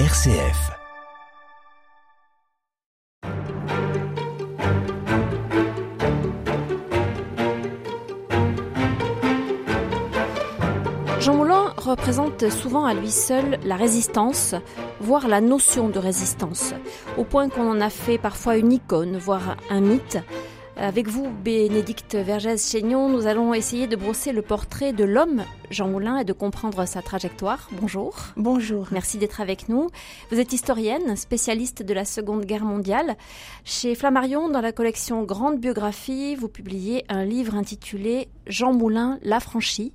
RCF. Jean Moulin représente souvent à lui seul la résistance, voire la notion de résistance, au point qu'on en a fait parfois une icône, voire un mythe. Avec vous, Bénédicte Vergès-Chaignon, nous allons essayer de brosser le portrait de l'homme Jean Moulin et de comprendre sa trajectoire. Bonjour. Bonjour. Merci d'être avec nous. Vous êtes historienne, spécialiste de la Seconde Guerre mondiale. Chez Flammarion, dans la collection Grande Biographie, vous publiez un livre intitulé Jean Moulin, l'affranchi.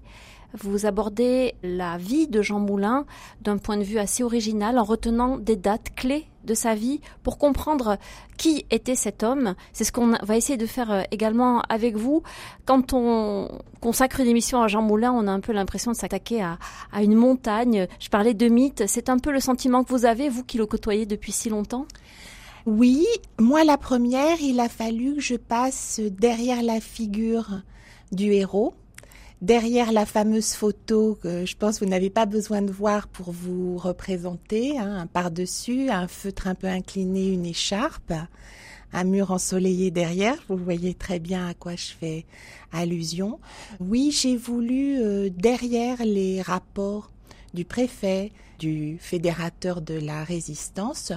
Vous abordez la vie de Jean Moulin d'un point de vue assez original en retenant des dates clés de sa vie pour comprendre qui était cet homme. C'est ce qu'on va essayer de faire euh, également avec vous. Quand on consacre une émission à Jean Moulin, on a un peu l'impression de s'attaquer à, à une montagne. Je parlais de mythe. C'est un peu le sentiment que vous avez, vous qui le côtoyez depuis si longtemps? Oui, moi la première, il a fallu que je passe derrière la figure du héros derrière la fameuse photo que je pense que vous n'avez pas besoin de voir pour vous représenter, hein, un par-dessus, un feutre un peu incliné, une écharpe, un mur ensoleillé derrière, vous voyez très bien à quoi je fais allusion. Oui, j'ai voulu, euh, derrière les rapports du préfet, du fédérateur de la résistance,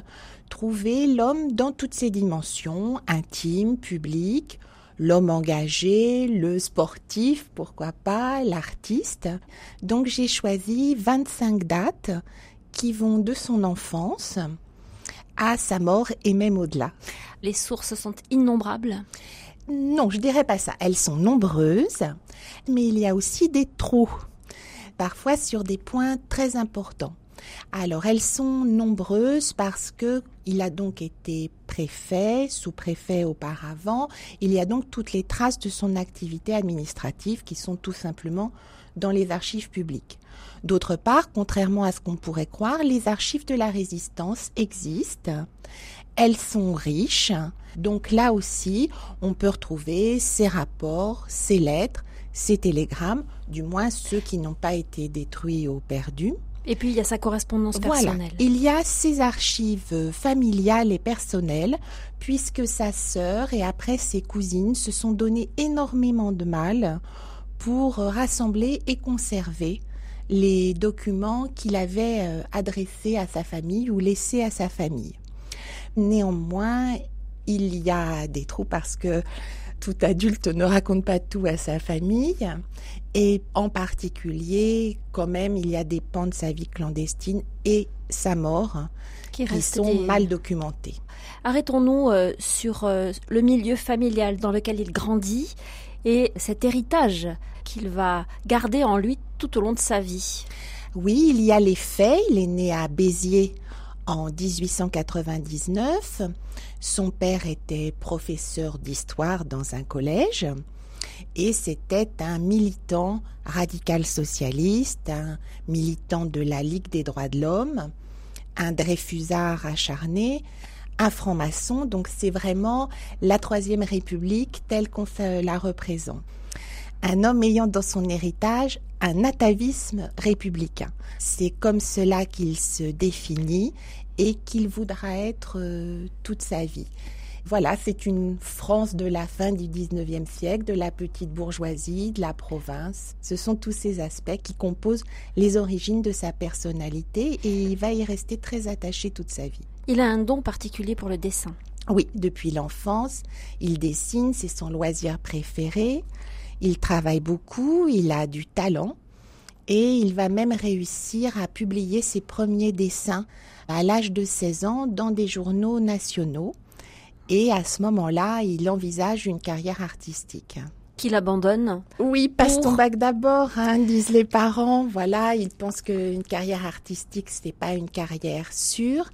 trouver l'homme dans toutes ses dimensions, intime, public, l'homme engagé, le sportif, pourquoi pas, l'artiste. Donc j'ai choisi 25 dates qui vont de son enfance à sa mort et même au-delà. Les sources sont innombrables Non, je dirais pas ça. Elles sont nombreuses, mais il y a aussi des trous, parfois sur des points très importants. Alors elles sont nombreuses parce que il a donc été préfet, sous-préfet auparavant. Il y a donc toutes les traces de son activité administrative qui sont tout simplement dans les archives publiques. D'autre part, contrairement à ce qu'on pourrait croire, les archives de la résistance existent. Elles sont riches. Donc là aussi, on peut retrouver ces rapports, ces lettres, ces télégrammes, du moins ceux qui n'ont pas été détruits ou perdus. Et puis il y a sa correspondance Voilà. personnelle. Il y a ses archives familiales et personnelles, puisque sa sœur et après ses cousines se sont donné énormément de mal pour rassembler et conserver les documents qu'il avait euh, adressés à sa famille ou laissés à sa famille. Néanmoins, il y a des trous parce que tout adulte ne raconte pas tout à sa famille et en particulier, quand même, il y a des pans de sa vie clandestine et sa mort qui, qui sont des- mal documentés. Arrêtons-nous euh, sur euh, le milieu familial dans lequel il grandit et cet héritage qu'il va garder en lui tout au long de sa vie. Oui, il y a les faits. Il est né à Béziers en 1899. Son père était professeur d'histoire dans un collège et c'était un militant radical socialiste, un militant de la Ligue des droits de l'homme, un Dreyfusard acharné, un franc-maçon. Donc c'est vraiment la Troisième République telle qu'on la représente un homme ayant dans son héritage un atavisme républicain. C'est comme cela qu'il se définit et qu'il voudra être euh, toute sa vie. Voilà, c'est une France de la fin du 19e siècle, de la petite bourgeoisie, de la province. Ce sont tous ces aspects qui composent les origines de sa personnalité et il va y rester très attaché toute sa vie. Il a un don particulier pour le dessin. Oui, depuis l'enfance, il dessine, c'est son loisir préféré. Il travaille beaucoup, il a du talent et il va même réussir à publier ses premiers dessins à l'âge de 16 ans dans des journaux nationaux. Et à ce moment-là, il envisage une carrière artistique. Qu'il abandonne. Oui, passe Pour- ton bac d'abord, hein, disent les parents. Voilà, ils pensent qu'une carrière artistique, ce n'est pas une carrière sûre.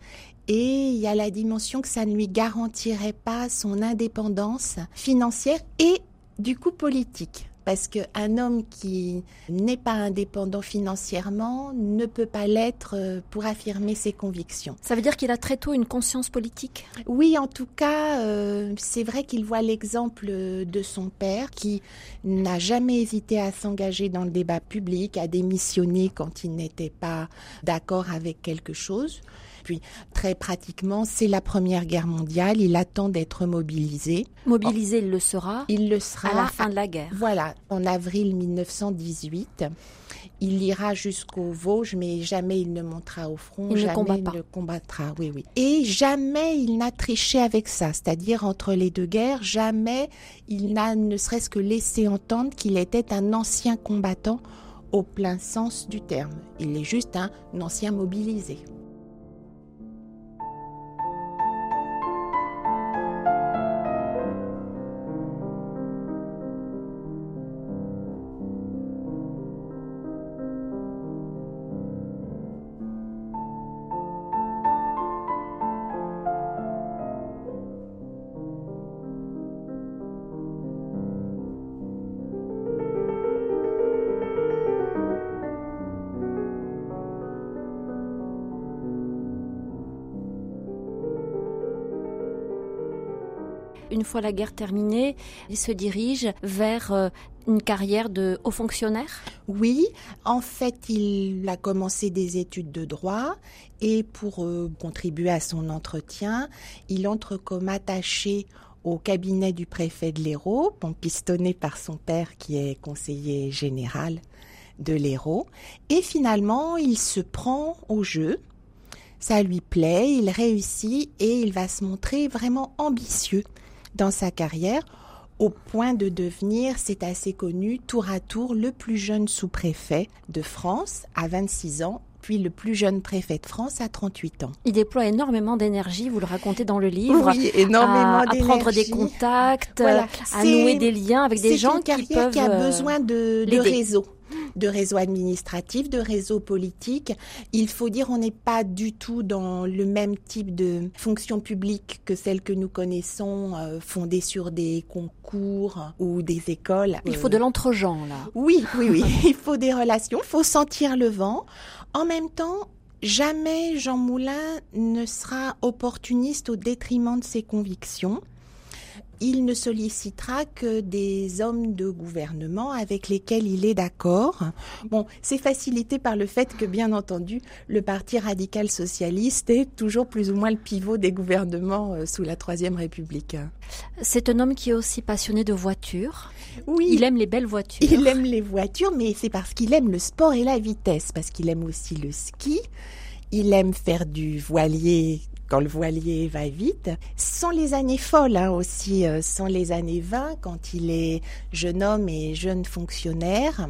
Et il y a la dimension que ça ne lui garantirait pas son indépendance financière et du coup politique. Parce qu'un homme qui n'est pas indépendant financièrement ne peut pas l'être euh, pour affirmer ses convictions. Ça veut dire qu'il a très tôt une conscience politique? Oui, en tout cas, euh, c'est vrai qu'il voit l'exemple de son père qui n'a jamais hésité à s'engager dans le débat public, à démissionner quand il n'était pas d'accord avec quelque chose. Puis très pratiquement, c'est la Première Guerre mondiale. Il attend d'être mobilisé. Mobilisé, il le sera. Il le sera à la fin de la guerre. Voilà, en avril 1918. Il ira jusqu'au Vosges, mais jamais il ne montera au front, il jamais ne il pas. ne combattra. Oui, oui. Et jamais il n'a triché avec ça, c'est-à-dire entre les deux guerres, jamais il n'a ne serait-ce que laissé entendre qu'il était un ancien combattant au plein sens du terme. Il est juste un ancien mobilisé. Fois la guerre terminée, il se dirige vers euh, une carrière de haut fonctionnaire? Oui, en fait, il a commencé des études de droit et pour euh, contribuer à son entretien, il entre comme attaché au cabinet du préfet de l'Hérault, pistonné par son père qui est conseiller général de l'Hérault. Et finalement, il se prend au jeu. Ça lui plaît, il réussit et il va se montrer vraiment ambitieux dans sa carrière au point de devenir, c'est assez connu, tour à tour le plus jeune sous-préfet de France à 26 ans, puis le plus jeune préfet de France à 38 ans. Il déploie énormément d'énergie, vous le racontez dans le livre. Oui, énormément d'énergie. À prendre des contacts, voilà, à nouer des liens avec des gens qui peuvent qui a besoin de, de réseau de réseau administratif, de réseau politique. Il faut dire, on n'est pas du tout dans le même type de fonction publique que celle que nous connaissons, euh, fondée sur des concours ou des écoles. Il faut de l'entre-gens, là. Oui, oui, oui. il faut des relations, il faut sentir le vent. En même temps, jamais Jean Moulin ne sera opportuniste au détriment de ses convictions il ne sollicitera que des hommes de gouvernement avec lesquels il est d'accord. Bon, c'est facilité par le fait que, bien entendu, le Parti radical socialiste est toujours plus ou moins le pivot des gouvernements euh, sous la Troisième République. C'est un homme qui est aussi passionné de voitures. Oui. Il aime les belles voitures. Il aime les voitures, mais c'est parce qu'il aime le sport et la vitesse, parce qu'il aime aussi le ski. Il aime faire du voilier quand le voilier va vite. Ce sont les années folles hein, aussi, euh, ce sont les années 20 quand il est jeune homme et jeune fonctionnaire.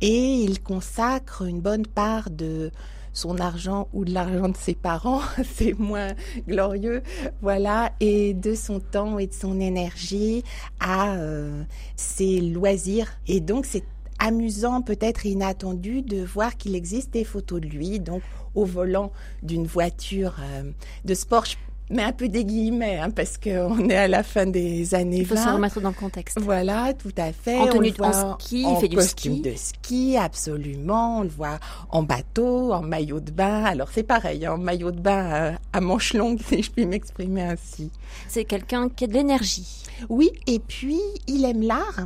Et il consacre une bonne part de son argent ou de l'argent de ses parents, c'est moins glorieux, voilà, et de son temps et de son énergie à euh, ses loisirs. Et donc c'est amusant, peut-être inattendu, de voir qu'il existe des photos de lui, donc au volant d'une voiture euh, de sport. Mais un peu des guillemets, hein, parce qu'on est à la fin des années 20. Il faut se remettre dans le contexte. Voilà, tout à fait. En tenue de ski, il fait du costume ski. de ski, absolument. On le voit en bateau, en maillot de bain. Alors c'est pareil, en maillot de bain à, à manches longues, si je puis m'exprimer ainsi. C'est quelqu'un qui a de l'énergie. Oui, et puis il aime l'art.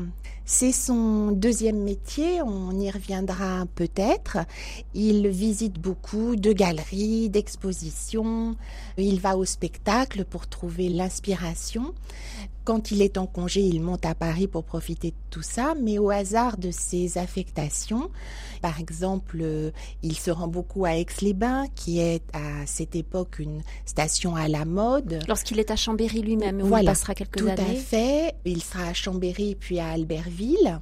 C'est son deuxième métier, on y reviendra peut-être. Il visite beaucoup de galeries, d'expositions, il va au spectacle pour trouver l'inspiration. Quand il est en congé, il monte à Paris pour profiter de tout ça, mais au hasard de ses affectations, par exemple, il se rend beaucoup à Aix-les-Bains, qui est à cette époque une station à la mode. Lorsqu'il est à Chambéry lui-même, où il passera quelques tout années. Tout à fait. Il sera à Chambéry puis à Albertville.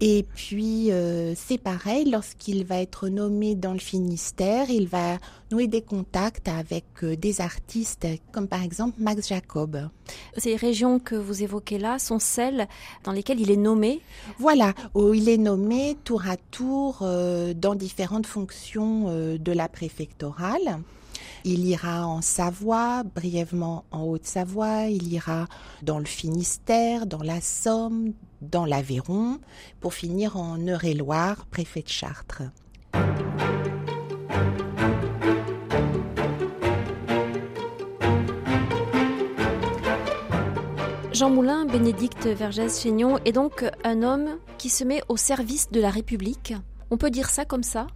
Et puis, euh, c'est pareil, lorsqu'il va être nommé dans le Finistère, il va nouer des contacts avec euh, des artistes, comme par exemple Max Jacob. Ces régions que vous évoquez là sont celles dans lesquelles il est nommé? Voilà, où il est nommé tour à tour euh, dans différentes fonctions de la préfectorale. Il ira en Savoie, brièvement en Haute-Savoie, il ira dans le Finistère, dans la Somme, dans l'Aveyron, pour finir en Eure-et-Loire, préfet de Chartres. Jean Moulin, Bénédicte Vergès-Chaignon est donc un homme qui se met au service de la République. On peut dire ça comme ça?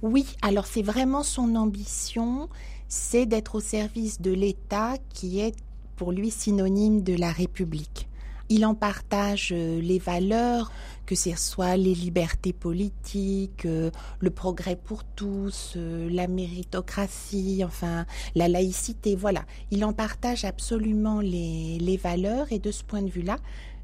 Oui, alors c'est vraiment son ambition, c'est d'être au service de l'État qui est pour lui synonyme de la République. Il en partage euh, les valeurs, que ce soit les libertés politiques, euh, le progrès pour tous, euh, la méritocratie, enfin la laïcité, voilà. Il en partage absolument les, les valeurs et de ce point de vue-là,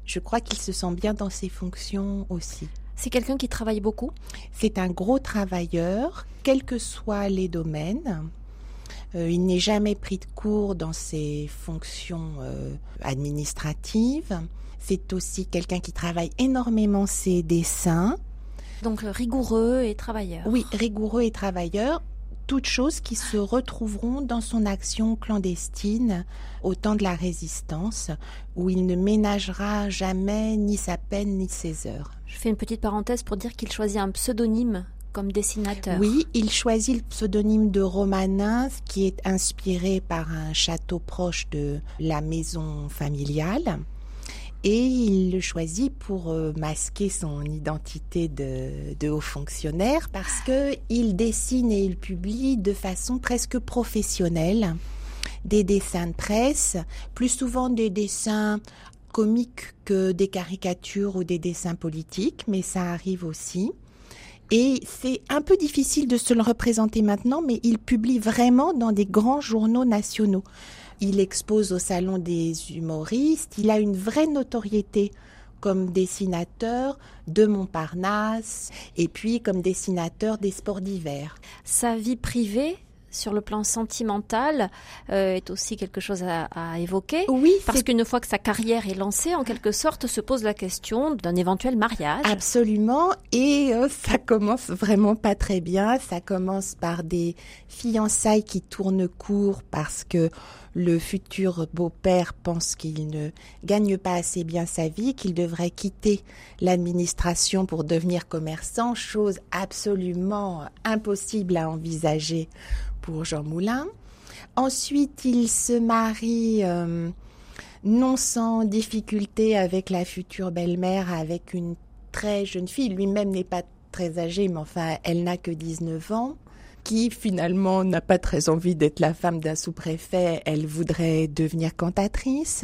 je crois qu'il se sent bien dans ses fonctions aussi. C'est quelqu'un qui travaille beaucoup? C'est un gros travailleur, quels que soient les domaines. Euh, il n'est jamais pris de cours dans ses fonctions euh, administratives. C'est aussi quelqu'un qui travaille énormément ses dessins. Donc rigoureux et travailleur. Oui, rigoureux et travailleur toutes choses qui se retrouveront dans son action clandestine au temps de la résistance, où il ne ménagera jamais ni sa peine ni ses heures. Je fais une petite parenthèse pour dire qu'il choisit un pseudonyme dessinateur. Oui, il choisit le pseudonyme de Romanin, qui est inspiré par un château proche de la maison familiale. Et il le choisit pour euh, masquer son identité de, haut fonctionnaire parce que il dessine et il publie de façon presque professionnelle des dessins de presse, plus souvent des dessins comiques que des caricatures ou des dessins politiques, mais ça arrive aussi. Et c'est un peu difficile de se le représenter maintenant, mais il publie vraiment dans des grands journaux nationaux. Il expose au Salon des humoristes, il a une vraie notoriété comme dessinateur de Montparnasse et puis comme dessinateur des sports d'hiver. Sa vie privée sur le plan sentimental euh, est aussi quelque chose à, évoquer. Oui, parce qu'une fois que sa carrière est lancée, en quelque sorte, se pose la question d'un éventuel mariage. Absolument, et euh, ça commence vraiment pas très bien. Ça commence par des fiançailles qui tournent court parce que le futur beau-père pense qu'il ne gagne pas assez bien sa vie, qu'il devrait quitter l'administration pour devenir commerçant, chose absolument impossible à envisager pour Jean Moulin. Ensuite, il se marie euh, non sans difficulté avec la future belle-mère, avec une très jeune fille. Lui-même n'est pas très âgé, mais enfin, elle n'a que 19 ans qui finalement n'a pas très envie d'être la femme d'un sous-préfet, elle voudrait devenir cantatrice.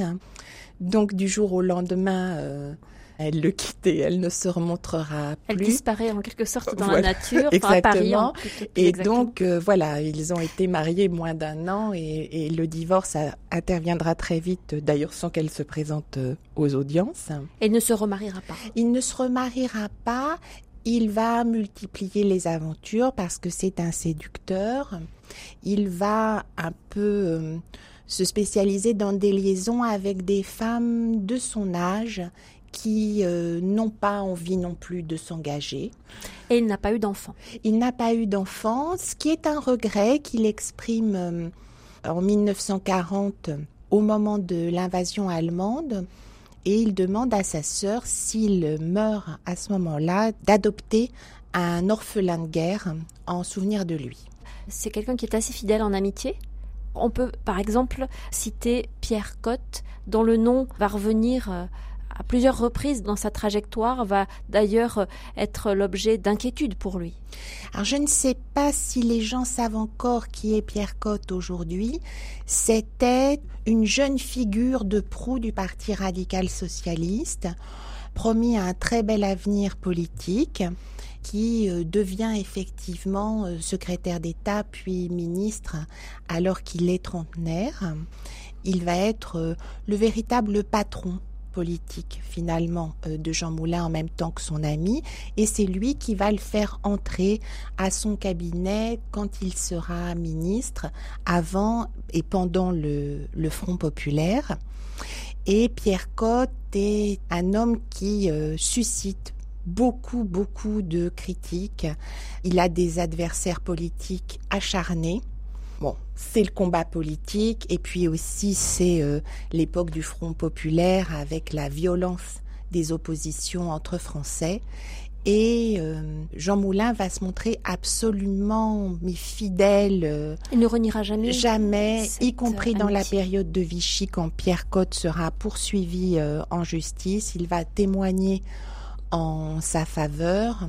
Donc du jour au lendemain, euh, elle le quitte et elle ne se remontrera plus. Elle disparaît en quelque sorte dans la nature, exactement. et donc euh, voilà, ils ont été mariés moins d'un an et, le divorce interviendra très vite, d'ailleurs sans qu'elle se présente euh, aux audiences. Elle ne se remariera pas. Il ne se remariera pas il va multiplier les aventures parce que c'est un séducteur. Il va un peu euh, se spécialiser dans des liaisons avec des femmes de son âge qui euh, n'ont pas envie non plus de s'engager. Et il n'a pas eu d'enfant. Il n'a pas eu d'enfant, ce qui est un regret qu'il exprime euh, en 1940 au moment de l'invasion allemande et il demande à sa sœur, s'il meurt à ce moment-là, d'adopter un orphelin de guerre en souvenir de lui. C'est quelqu'un qui est assez fidèle en amitié on peut par exemple citer Pierre Cotte, dont le nom va revenir euh, à plusieurs reprises dans sa trajectoire, va d'ailleurs être l'objet d'inquiétude pour lui. Alors je ne sais pas si les gens savent encore qui est Pierre Cotte aujourd'hui. C'était une jeune figure de proue du Parti radical socialiste, promis à un très bel avenir politique qui euh, devient effectivement euh, secrétaire d'État puis ministre alors qu'il est trentenaire. Il va être euh, le véritable patron politique finalement euh, de Jean Moulin en même temps que son ami et c'est lui qui va le faire entrer à son cabinet quand il sera ministre avant et pendant le, Front populaire. Et Pierre Cotte est un homme qui euh, suscite beaucoup, beaucoup de critiques. Il a des adversaires politiques acharnés Bon, c'est le combat politique et puis aussi c'est euh, l'époque du Front populaire avec la violence des oppositions entre Français. Et euh, Jean Moulin va se montrer absolument fidèle. Euh, Il ne reniera jamais. Jamais, y compris dans la période de Vichy quand Pierre Cotte sera poursuivi en justice. Il va témoigner en sa faveur.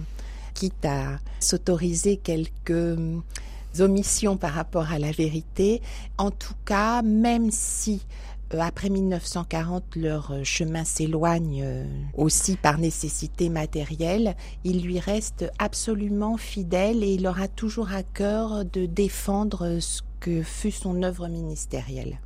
quitte à s'autoriser quelques omissions par rapport à la vérité. En tout cas, même si euh, après 1940, leur euh, chemin s'éloigne euh, aussi par nécessité matérielle. Il lui reste absolument fidèle et il aura toujours à cœur de défendre ce que fut son œuvre ministérielle.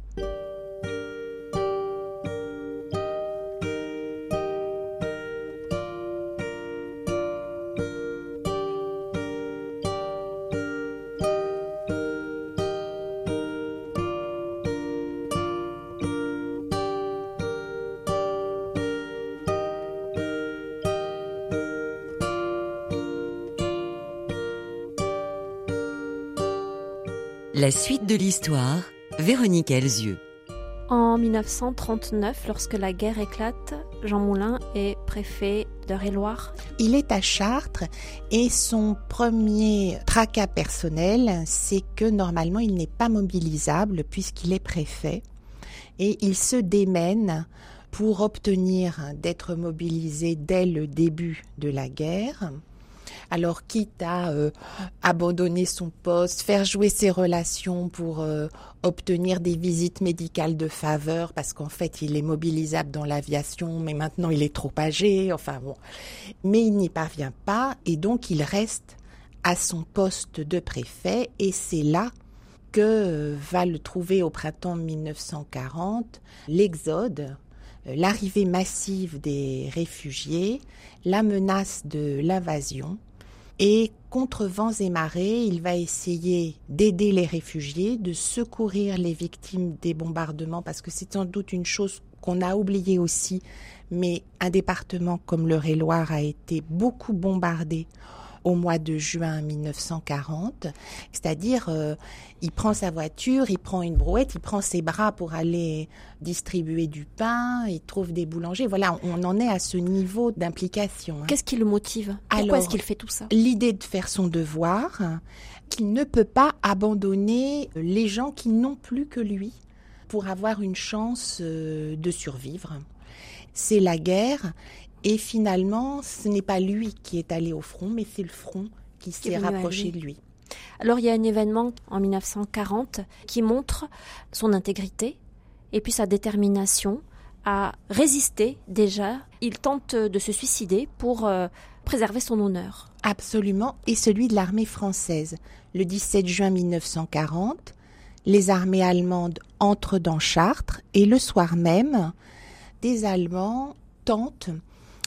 La suite de l'histoire, Véronique Elzieux. En 1939, lorsque la guerre éclate, Jean Moulin est préfet d'Eure-et-Loire. Il est à Chartres et son premier tracas personnel, c'est que normalement il n'est pas mobilisable puisqu'il est préfet et il se démène pour obtenir d'être mobilisé dès le début de la guerre. Alors, quitte à euh, abandonner son poste, faire jouer ses relations pour euh, obtenir des visites médicales de faveur, parce qu'en fait, il est mobilisable dans l'aviation, mais maintenant il est trop âgé, enfin bon. Mais il n'y parvient pas, et donc il reste à son poste de préfet, et c'est là que euh, va le trouver au printemps 1940 l'exode l'arrivée massive des réfugiés, la menace de l'invasion, et contre vents et marées, il va essayer d'aider les réfugiés, de secourir les victimes des bombardements, parce que c'est sans doute une chose qu'on a oubliée aussi, mais un département comme le Ré-Loire a été beaucoup bombardé au mois de juin 1940. C'est-à-dire, euh, il prend sa voiture, il prend une brouette, il prend ses bras pour aller distribuer du pain, il trouve des boulangers. Voilà, on en est à ce niveau d'implication. Hein. Qu'est-ce qui le motive? Pourquoi est-ce qu'il fait tout ça? L'idée de faire son devoir, qu'il ne peut pas abandonner les gens qui n'ont plus que lui pour avoir une chance euh, de survivre. C'est la guerre et finalement, ce n'est pas lui qui est allé au front, mais c'est le front qui s'est rapproché de lui. Alors il y a un événement en 1940 qui montre son intégrité et puis sa détermination à résister déjà. Il tente de se suicider pour euh, préserver son honneur. Absolument, et celui de l'armée française. Le 17 juin 1940, les armées allemandes entrent dans Chartres et le soir même, des Allemands tentent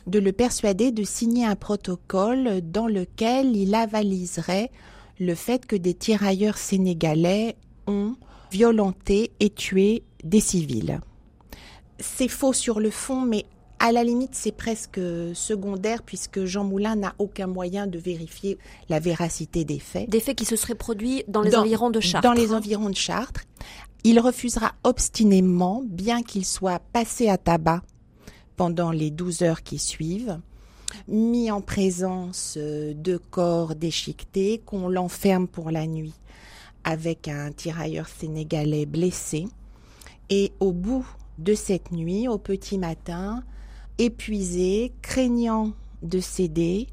de le persuader de signer un protocole dans lequel il avaliserait le fait que des tirailleurs sénégalais ont violenté et tué des civils. C'est faux sur le fond, mais à la limite, c'est presque secondaire puisque Jean Moulin n'a aucun moyen de vérifier la véracité des faits. Des faits qui se seraient produits dans les environs de Chartres. Dans les environs de Chartres. Il refusera obstinément, bien qu'il soit passé à tabac pendant les 12 heures qui suivent, mis en présence euh, de corps déchiquetés, qu'on l'enferme pour la nuit avec un tirailleur sénégalais blessé. Et au bout de cette nuit, au petit matin, épuisé, craignant de céder,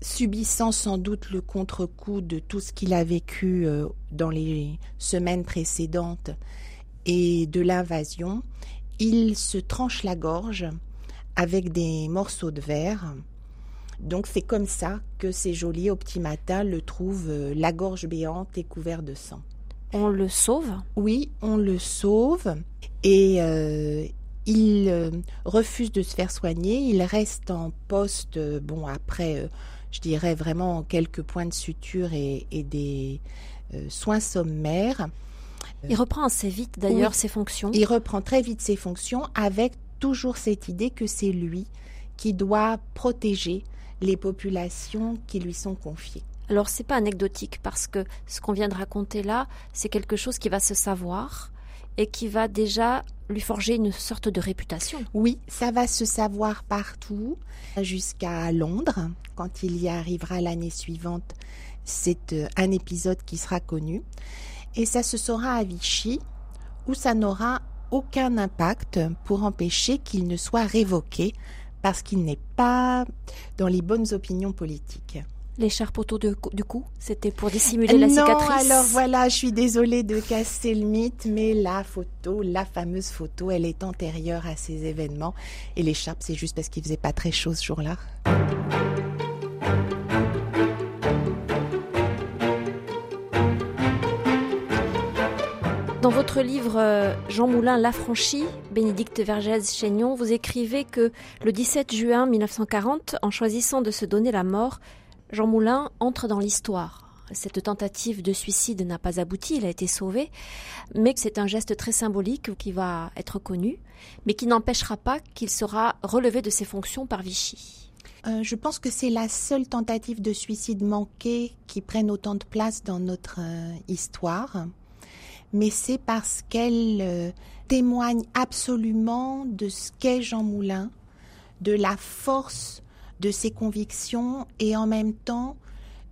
subissant sans doute le contre-coup de tout ce qu'il a vécu euh, dans les semaines précédentes et de l'invasion, il se tranche la gorge avec des morceaux de verre. Donc c'est comme ça que ces jolis matin le trouvent euh, la gorge béante et couvert de sang. On le sauve? Oui, on le sauve et euh, il euh, refuse de se faire soigner. Il reste en poste, bon après, je dirais vraiment quelques points de suture et, des soins sommaires. Il reprend assez vite d'ailleurs ses fonctions. Il reprend très vite ses fonctions avec toujours cette idée que c'est lui qui doit protéger les populations qui lui sont confiées. Alors c'est pas anecdotique parce que ce qu'on vient de raconter là, c'est quelque chose qui va se savoir et qui va déjà lui forger une sorte de réputation. Oui, ça va se savoir partout, jusqu'à Londres, quand il y arrivera l'année suivante. C'est euh, un épisode qui sera connu. Et ça se saura à Vichy, où ça n'aura aucun impact pour empêcher qu'il ne soit révoqué parce qu'il n'est pas dans les bonnes opinions politiques. L'écharpe autour du cou, c'était pour dissimuler la cicatrice. Non, alors voilà, je suis désolée de casser le mythe, mais la photo, la fameuse photo, elle est antérieure à ces événements. Et l'écharpe, c'est juste parce qu'il faisait pas très chaud ce jour-là. Dans votre livre euh, Jean Moulin l'affranchi, Bénédicte Vergès-Chaignon, vous écrivez que le 17 juin 1940, en choisissant de se donner la mort, Jean Moulin entre dans l'histoire. Cette tentative de suicide n'a pas abouti, il a été sauvé, mais c'est un geste très symbolique qui va être connu, mais qui n'empêchera pas qu'il sera relevé de ses fonctions par Vichy. Euh, je pense que c'est la seule tentative de suicide manquée qui prenne autant de place dans notre euh, histoire, mais c'est parce qu'elle euh, témoigne absolument de ce qu'est Jean Moulin, de la force de ses convictions et en même temps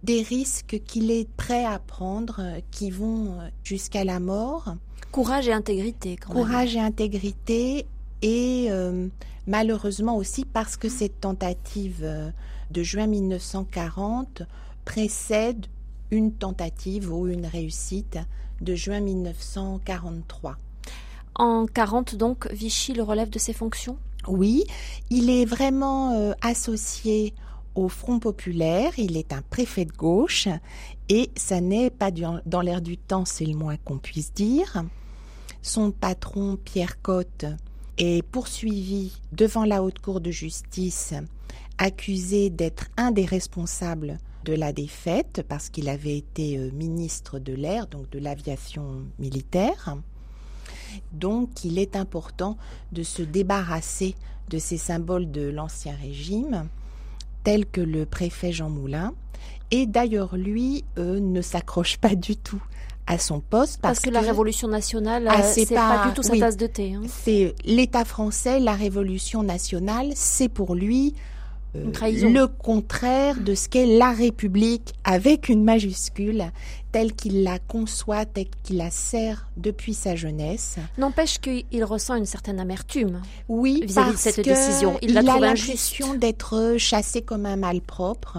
des risques qu'il est prêt à prendre euh, qui vont euh, jusqu'à la mort. Courage et intégrité. Quand Courage et intégrité et euh, malheureusement aussi parce que cette tentative de juin 1940 précède une tentative ou une réussite de juin 1943. En 40 donc, Vichy le relève de ses fonctions? Oui, il est vraiment euh, associé au Front populaire, il est un préfet de gauche et ça n'est pas dans l'air du temps, c'est le moins qu'on puisse dire. Son patron, Pierre Cotte, est poursuivi devant la haute cour de justice, accusé d'être un des responsables de la défaite parce qu'il avait été euh, ministre de l'air, donc de l'aviation militaire. Donc il est important de se débarrasser de ces symboles de l'Ancien Régime, tels que le préfet Jean Moulin. Et d'ailleurs, lui euh, ne s'accroche pas du tout à son poste parce, que, la Révolution nationale, ah, euh, c'est pas, du tout sa tasse de thé. Hein. C'est l'État français, la Révolution nationale, c'est pour lui le contraire de ce qu'est la République avec une majuscule, telle qu'il la conçoit, telle qu'il la sert depuis sa jeunesse. N'empêche qu'il ressent une certaine amertume. Oui, vis-à-vis de cette décision. Il, il a l'impression d'être chassé comme un malpropre,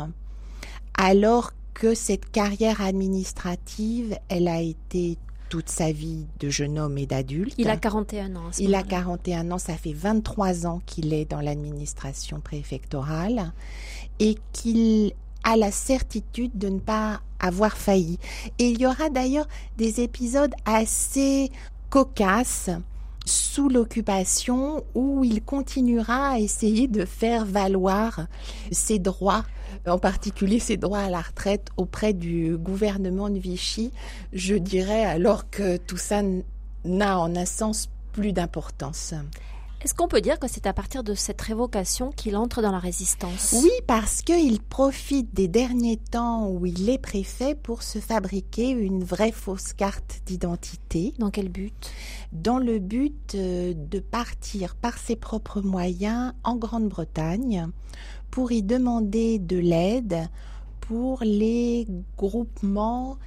alors que cette carrière administrative, elle a été toute sa vie de jeune homme et d'adulte. Il a 41 ans. Il a 41 ans, ça fait 23 ans qu'il est dans l'administration préfectorale et qu'il a la certitude de ne pas avoir failli. Et il y aura d'ailleurs des épisodes assez cocasses sous l'occupation où il continuera à essayer de faire valoir ses droits en particulier ses droits à la retraite auprès du gouvernement de Vichy, je dirais alors que tout ça n'a en un sens plus d'importance. Est-ce qu'on peut dire que c'est à partir de cette révocation qu'il entre dans la résistance? Oui, parce qu'il profite des derniers temps où il est préfet pour se fabriquer une vraie fausse carte d'identité. Dans quel but? Dans le but euh, de partir par ses propres moyens en Grande-Bretagne pour y demander de l'aide pour les groupements.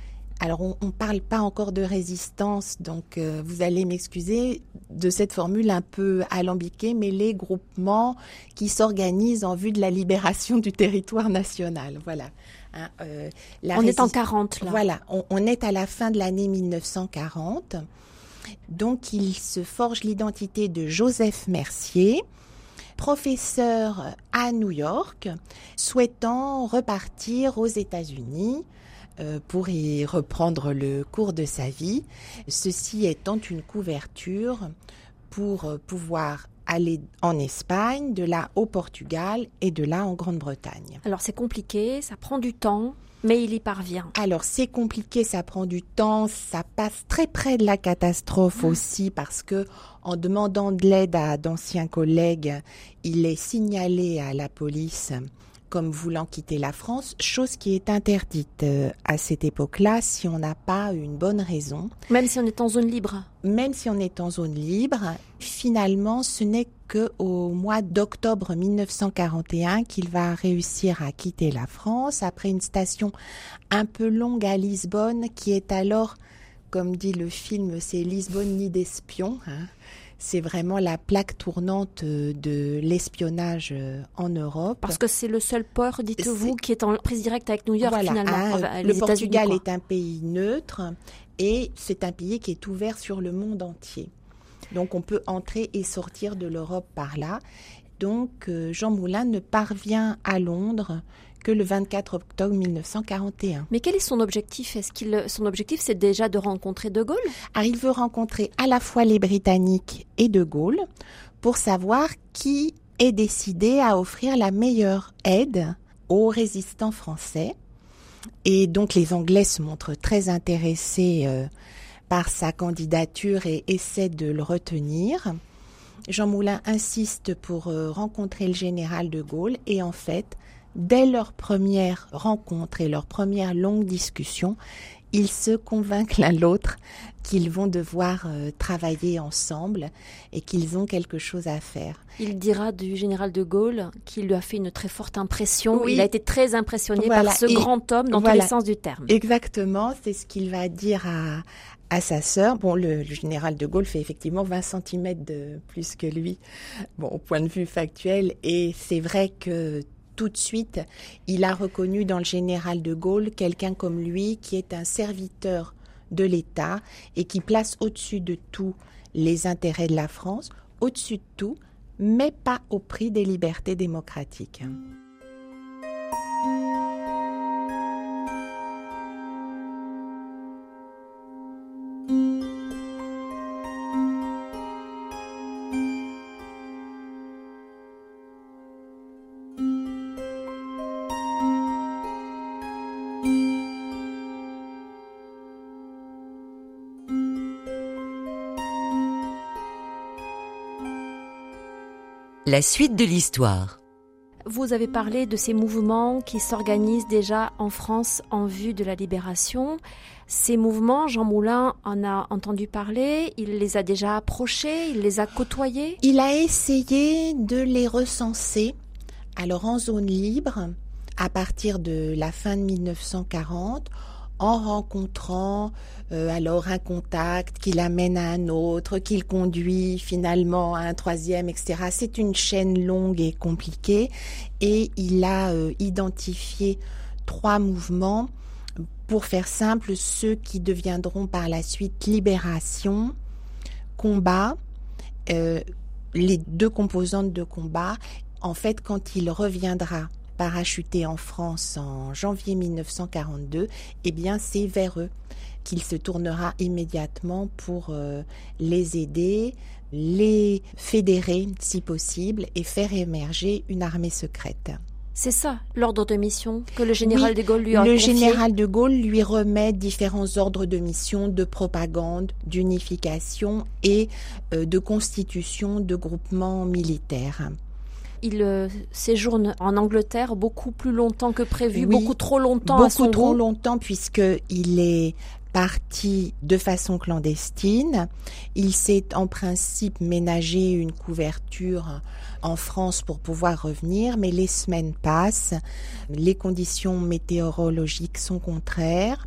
Alors on ne parle pas encore de résistance, donc euh, vous allez m'excuser de cette formule un peu alambiquée, mais les groupements qui s'organisent en vue de la libération du territoire national. Voilà. Hein, euh, on est en 40 là. Voilà, on, on est à la fin de l'année 1940. Donc il se forge l'identité de Joseph Mercier professeur à New York, souhaitant repartir aux États-Unis pour y reprendre le cours de sa vie, ceci étant une couverture pour euh, pouvoir aller en Espagne, de là au Portugal et de là en Grande-Bretagne. Alors c'est compliqué, ça prend du temps. Mais il y parvient. Alors c'est compliqué, ça prend du temps, ça passe très près de la catastrophe aussi parce que en demandant de l'aide à d'anciens collègues, il est signalé à la police comme voulant quitter la France, chose qui est interdite euh, à cette époque-là si on n'a pas une bonne raison. Même si on est en zone libre. Même si on est en zone libre, finalement, ce n'est que au mois d'octobre 1941 qu'il va réussir à quitter la France après une station un peu longue à Lisbonne qui est alors, comme dit le film, c'est Lisbonne ni d'espion. Hein c'est vraiment la plaque tournante de l'espionnage en Europe. Parce que c'est le seul port, dites-vous, qui est en prise directe avec New York finalement. Hein, le Portugal est un pays neutre et c'est un pays qui est ouvert sur le monde entier. Donc on peut entrer et sortir de l'Europe par là. Donc euh, Jean Moulin ne parvient à Londres que le 24 octobre 1941. Mais quel est son objectif? Est-ce qu'il son objectif c'est déjà de rencontrer De Gaulle? Alors il veut rencontrer à la fois les Britanniques et De Gaulle pour savoir qui est décidé à offrir la meilleure aide aux résistants français. Et donc les Anglais se montrent très intéressés euh, par sa candidature et essaient de le retenir. Jean Moulin insiste pour euh, rencontrer le général de Gaulle et en fait, dès leur première rencontre et leur première longue discussion, ils se convainquent l'un l'autre qu'ils vont devoir euh, travailler ensemble et qu'ils ont quelque chose à faire. Il dira du général de Gaulle qu'il lui a fait une très forte impression. Il a été très impressionné par ce grand homme dans tous les sens du terme. Exactement, c'est ce qu'il va dire à, à sa sœur. Bon, le, général de Gaulle fait effectivement 20 cm de plus que lui, bon, au point de vue factuel. Et c'est vrai que tout de suite, il a reconnu dans le général de Gaulle quelqu'un comme lui qui est un serviteur de l'État et qui place au-dessus de tout les intérêts de la France, au-dessus de tout, mais pas au prix des libertés démocratiques. La suite de l'histoire. Vous avez parlé de ces mouvements qui s'organisent déjà en France en vue de la libération. Ces mouvements, Jean Moulin en a entendu parler, il les a déjà approchés, il les a côtoyés Il a essayé de les recenser, alors en zone libre, à partir de la fin de 1940, en rencontrant euh, alors un contact qui l'amène à un autre, qu'il conduit finalement à un troisième, etc. C'est une chaîne longue et compliquée et il a euh, identifié trois mouvements, pour faire simple, ceux qui deviendront par la suite libération, combat, euh, les deux composantes de combat. En fait, quand il reviendra parachuté en France en janvier 1942, eh bien c'est vers eux qu'il se tournera immédiatement pour euh, les aider, les fédérer si possible et faire émerger une armée secrète. C'est ça l'ordre de mission que le général de Gaulle lui a Le général de Gaulle lui remet différents ordres de mission de propagande, d'unification et euh, de constitution de groupements militaires il euh, séjourne en Angleterre beaucoup plus longtemps que prévu, beaucoup trop longtemps beaucoup à son trop longtemps puisque il est parti de façon clandestine. Il s'est en principe ménagé une couverture en France pour pouvoir revenir, mais les semaines passent, les conditions météorologiques sont contraires,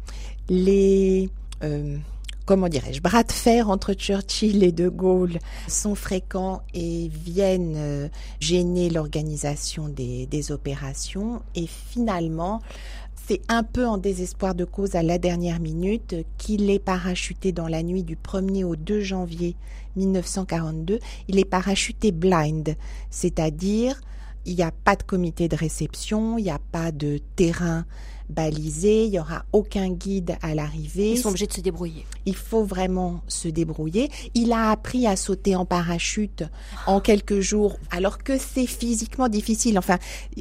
les euh, comment dirais-je, bras de fer entre Churchill et De Gaulle sont fréquents et viennent euh, gêner l'organisation des, opérations. Et finalement, c'est un peu en désespoir de cause à la dernière minute qu'il est parachuté dans la nuit du 1er au 2 janvier 1942. Il est parachuté blind, c'est-à-dire il n'y a pas de comité de réception, il n'y a pas de terrain balisé, il n'y aura aucun guide à l'arrivée. Ils sont obligés de se débrouiller. Il faut vraiment se débrouiller. Il a appris à sauter en parachute en quelques jours, alors que c'est physiquement difficile. Enfin,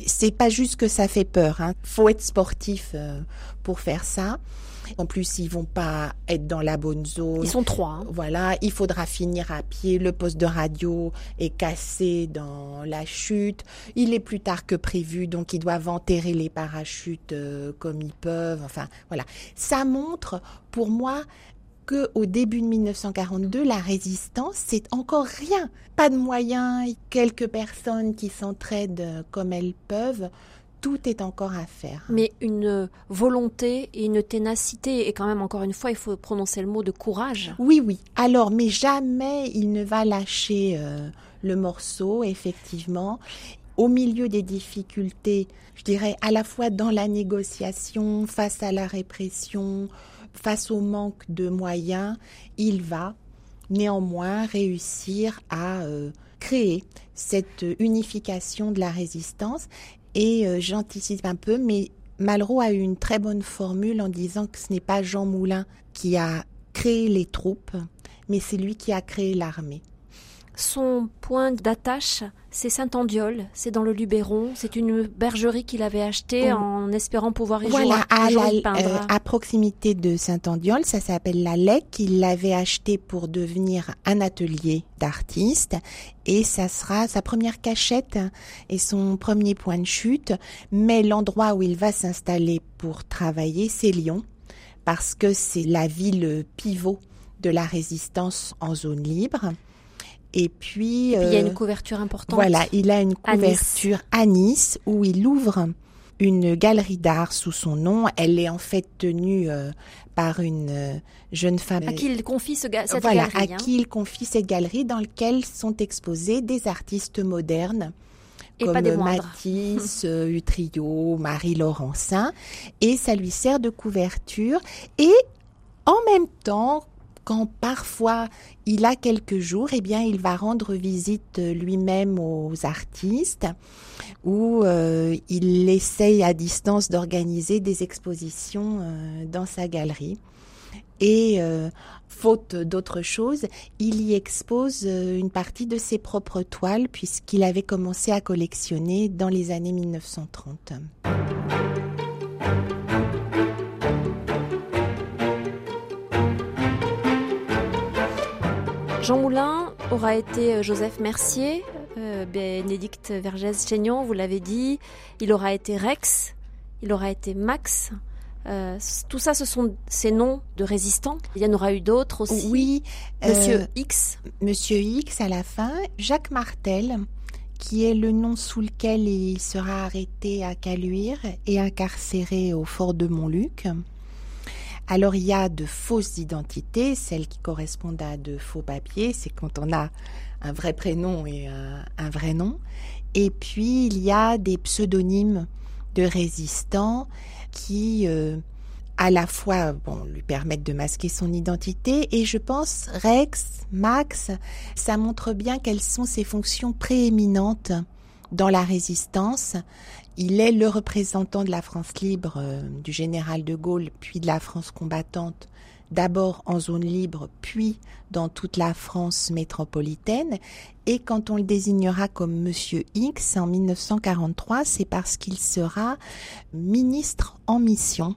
c'est pas juste que ça fait peur. Hein. Faut être sportif euh, pour faire ça. En plus, ils vont pas être dans la bonne zone. Ils sont trois. Hein. Voilà, il faudra finir à pied. Le poste de radio est cassé dans la chute. Il est plus tard que prévu, donc ils doivent enterrer les parachutes euh, comme ils peuvent. Enfin, voilà. Ça montre, pour moi, que au début de 1942, la résistance, c'est encore rien. Pas de moyens, quelques personnes qui s'entraident comme elles peuvent tout est encore à faire. Mais une volonté et une ténacité, et quand même, encore une fois, il faut prononcer le mot de courage. Oui, oui. Alors, mais jamais il ne va lâcher euh, le morceau, effectivement. Au milieu des difficultés, je dirais à la fois dans la négociation, face à la répression, face au manque de moyens, il va néanmoins réussir à euh, créer cette unification de la résistance. Et euh, j'anticipe un peu, mais Malraux a eu une très bonne formule en disant que ce n'est pas Jean Moulin qui a créé les troupes, mais c'est lui qui a créé l'armée. Son point d'attache, c'est Saint-Andiol, c'est dans le Luberon, c'est une bergerie qu'il avait achetée en espérant pouvoir y voilà, jouer. à, euh, à proximité de Saint-Andiol, ça s'appelle la Lec, il l'avait acheté pour devenir un atelier d'artiste. Et ça sera sa première cachette et son premier point de chute, mais l'endroit où il va s'installer pour travailler, c'est Lyon. Parce que c'est la ville pivot de la résistance en zone libre. Et puis, il y a une euh, couverture importante. Voilà, il a une couverture à Nice, où il ouvre une galerie d'art sous son nom. Elle est en fait tenue euh, par une euh, jeune femme. À qui il confie ce cette voilà, galerie. à hein. qui il confie cette galerie dans laquelle sont exposés des artistes modernes. Et comme des Matisse, Utrio, Marie Laurencin, et ça lui sert de couverture. Et en même temps, quand parfois il a quelques jours, eh bien, il va rendre visite lui-même aux artistes ou euh, il essaye à distance d'organiser des expositions euh, dans sa galerie. Et euh, faute d'autre chose, il y expose une partie de ses propres toiles puisqu'il avait commencé à collectionner dans les années 1930. Jean Moulin aura été euh, Joseph Mercier, euh, Bénédicte Vergès-Chaignon, vous l'avez dit. Il aura été Rex, il aura été Max. Euh, tout ça, ce sont ces noms de résistants. Il y en aura eu d'autres aussi. Oui. Monsieur X. Monsieur X à la fin. Jacques Martel, qui est le nom sous lequel il sera arrêté à Caluire et incarcéré au fort de Montluc. Alors il y a de fausses identités, celles qui correspondent à de faux papiers, c'est quand on a un vrai prénom et un, vrai nom. Et puis il y a des pseudonymes de résistants qui euh, à la fois bon, lui permettent de masquer son identité et je pense Rex, Max, ça montre bien quelles sont ses fonctions prééminentes dans la résistance il est le représentant de la France libre, euh, du général de Gaulle, puis de la France combattante, d'abord en zone libre, puis dans toute la France métropolitaine. Et quand on le désignera comme Monsieur X en 1943, c'est parce qu'il sera ministre en mission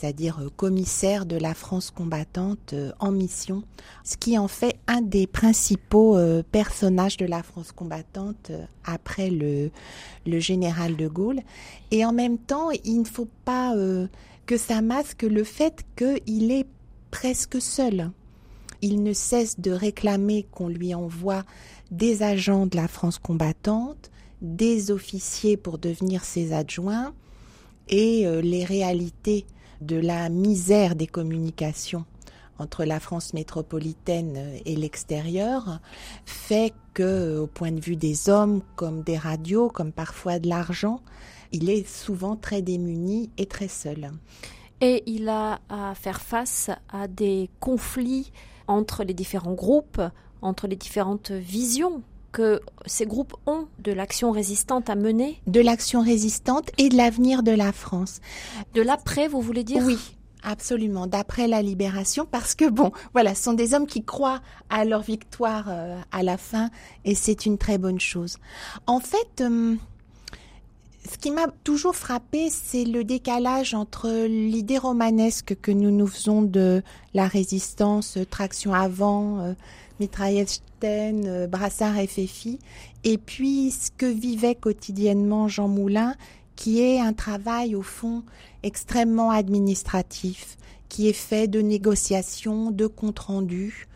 c'est-à-dire euh, commissaire de la France combattante euh, en mission, ce qui en fait un des principaux euh, personnages de la France combattante après le, le général de Gaulle. Et en même temps, il ne faut pas que ça masque le fait qu'il est presque seul. Il ne cesse de réclamer qu'on lui envoie des agents de la France combattante, des officiers pour devenir ses adjoints, et les réalités de la misère des communications entre la France métropolitaine et l'extérieur fait que, au point de vue des hommes, comme des radios, comme parfois de l'argent, il est souvent très démuni et très seul. Et il a à faire face à des conflits entre les différents groupes, entre les différentes visions que ces groupes ont de l'action résistante à mener De l'action résistante et de l'avenir de la France. De l'après, vous voulez dire? Oui. Absolument, d'après la libération, parce que bon, voilà, ce sont des hommes qui croient à leur victoire euh, à la fin, et c'est une très bonne chose. En fait, euh, ce qui m'a toujours frappé, c'est le décalage entre l'idée romanesque que nous nous faisons de la résistance, traction avant, euh, mitraillette euh, Brassard FFI, et puis ce que vivait quotidiennement Jean Moulin, qui est un travail au fond extrêmement administratif, qui est fait de négociations, de comptes rendus,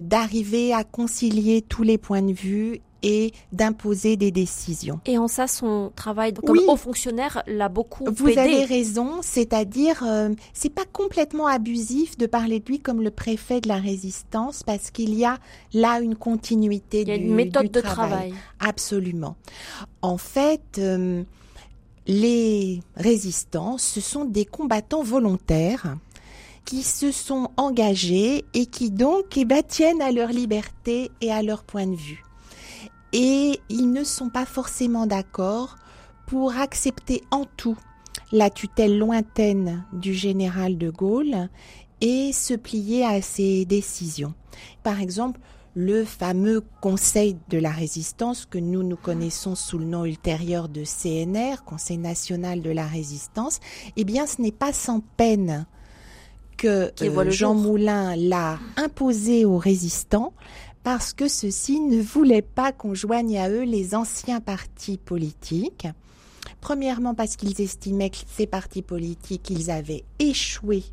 d'arriver à concilier tous les points de vue et d'imposer des décisions. Et en ça, son travail comme haut fonctionnaire l'a beaucoup Vous avez raison, c'est-à-dire euh, c'est pas complètement abusif de parler de lui comme le préfet de la résistance parce qu'il y a là une continuité Il y a du, une méthode de travail. travail. Absolument. En fait, euh, les résistants, ce sont des combattants volontaires qui se sont engagés et qui donc eh ben, tiennent à leur liberté et à leur point de vue. Et ils ne sont pas forcément d'accord pour accepter en tout la tutelle lointaine du général de Gaulle et se plier à ses décisions. Par exemple, le fameux Conseil de la résistance que nous nous connaissons sous le nom ultérieur de CNR, Conseil national de la résistance, eh bien ce n'est pas sans peine que euh, Jean Moulin l'a imposé aux résistants parce que ceux-ci ne voulaient pas qu'on joigne à eux les anciens partis politiques. Premièrement parce qu'ils estimaient que ces partis politiques, ils avaient échoué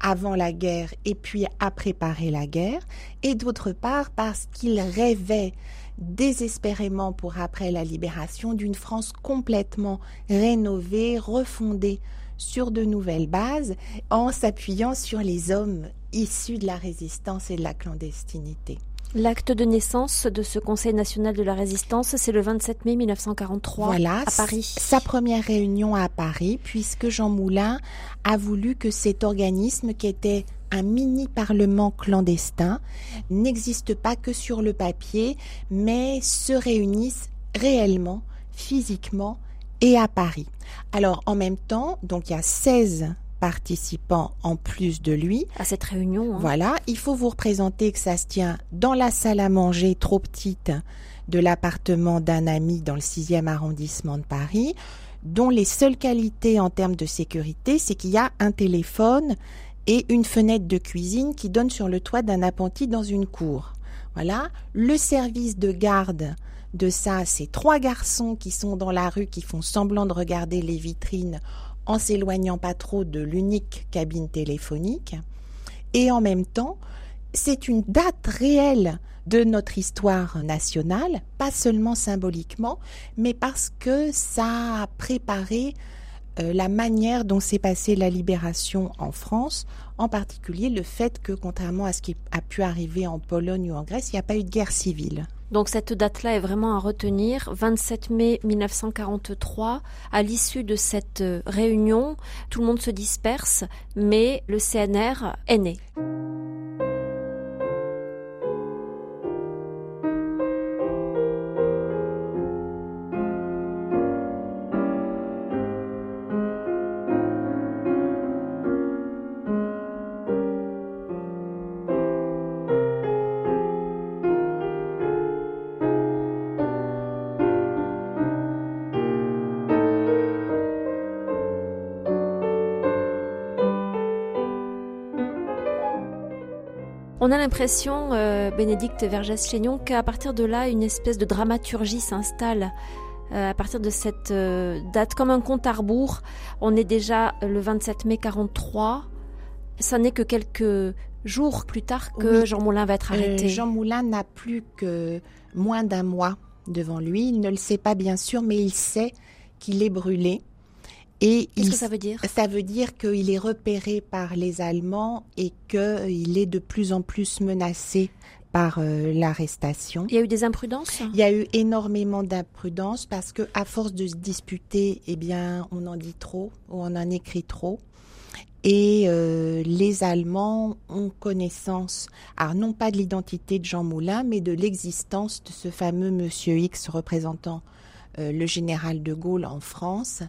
avant la guerre et puis à préparer la guerre, et d'autre part parce qu'ils rêvaient désespérément pour après la libération d'une France complètement rénovée, refondée sur de nouvelles bases en s'appuyant sur les hommes issus de la résistance et de la clandestinité. L'acte de naissance de ce Conseil national de la résistance, c'est le 27 mai 1943 voilà, à Paris. Sa première réunion à Paris, puisque Jean Moulin a voulu que cet organisme, qui était un mini-parlement clandestin, n'existe pas que sur le papier, mais se réunisse réellement, physiquement et à Paris. Alors en même temps, donc il y a 16 participants en plus de lui. À cette réunion. Hein. Voilà, il faut vous représenter que ça se tient dans la salle à manger trop petite de l'appartement d'un ami dans le 6e arrondissement de Paris, dont les seules qualités en termes de sécurité, c'est qu'il y a un téléphone et une fenêtre de cuisine qui donne sur le toit d'un appentis dans une cour. Voilà, le service de garde de ça, c'est trois garçons qui sont dans la rue, qui font semblant de regarder les vitrines en s'éloignant pas trop de l'unique cabine téléphonique. Et en même temps, c'est une date réelle de notre histoire nationale, pas seulement symboliquement, mais parce que ça a préparé euh, la manière dont s'est passée la libération en France, en particulier le fait que, contrairement à ce qui a pu arriver en Pologne ou en Grèce, il n'y a pas eu de guerre civile. Donc cette date-là est vraiment à retenir. 27 mai 1943, à l'issue de cette euh, réunion, tout le monde se disperse, mais le CNR est né. On a l'impression, euh, Bénédicte Vergès-Chaignon, qu'à partir de là, une espèce de dramaturgie s'installe. Euh, à partir de cette euh, date, comme un compte à rebours, on est déjà le 27 mai 43. Ça n'est que quelques jours plus tard que Jean Moulin va être arrêté. Jean Moulin n'a plus que moins d'un mois devant lui. Il ne le sait pas bien sûr, mais il sait qu'il est brûlé. Et Qu'est-ce que ça veut dire? Ça veut dire qu'il est repéré par les Allemands et qu'il est de plus en plus menacé par euh, l'arrestation. Il y a eu des imprudences? Il y a eu énormément d'imprudences parce que à force de se disputer, eh bien, on en dit trop ou on en écrit trop. Et euh, les Allemands ont connaissance, alors non pas de l'identité de Jean Moulin, mais de l'existence de ce fameux Monsieur X représentant euh, le général de Gaulle en France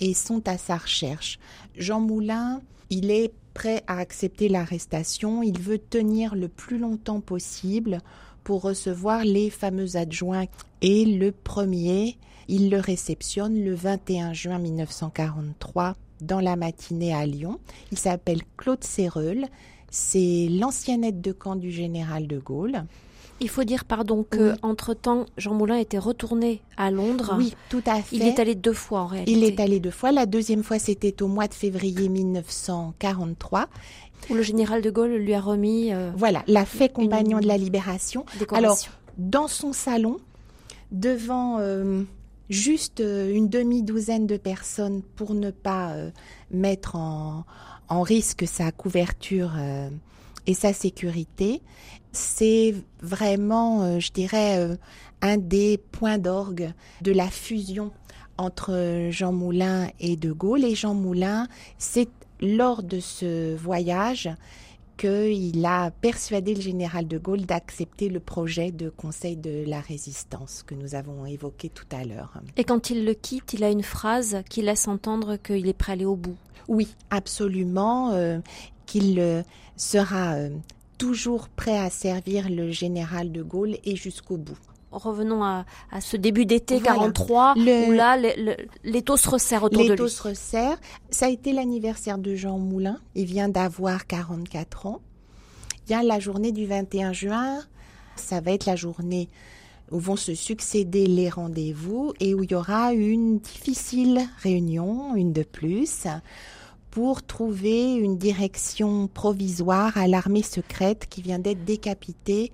et sont à sa recherche. Jean Moulin, il est prêt à accepter l'arrestation, il veut tenir le plus longtemps possible pour recevoir les fameux adjoints. Et le premier, il le réceptionne le 21 juin 1943 dans la matinée à Lyon. Il s'appelle Claude Serreul, c'est l'ancien aide de camp du général de Gaulle. Il faut dire, pardon, que entre temps, Jean Moulin était retourné à Londres. Oui, tout à fait. Il est allé deux fois en réalité. Il est allé deux fois. La deuxième fois, c'était au mois de février 1943. Où le général de Gaulle lui a remis. Euh, voilà, la fait compagnon de la libération. Alors, dans son salon, devant euh, juste euh, une demi-douzaine de personnes pour ne pas euh, mettre en, en, risque sa couverture et sa sécurité. C'est vraiment, je dirais, un des points d'orgue de la fusion entre Jean Moulin et De Gaulle. Et Jean Moulin, c'est lors de ce voyage qu'il a persuadé le général de Gaulle d'accepter le projet de Conseil de la Résistance que nous avons évoqué tout à l'heure. Et quand il le quitte, il a une phrase qui laisse entendre qu'il est prêt à aller au bout. Oui, absolument, euh, qu'il euh, sera euh, toujours prêt à servir le général de Gaulle et jusqu'au bout revenons à, ce début d'été 43, où là, l'étau se resserre autour de lui. L'étau se resserre. Ça a été l'anniversaire de Jean Moulin. Il vient d'avoir 44 ans. Il y a la journée du 21 juin. Ça va être la journée où vont se succéder les rendez-vous et où il y aura une difficile réunion, une de plus, pour trouver une direction provisoire à l'armée secrète qui vient d'être décapitée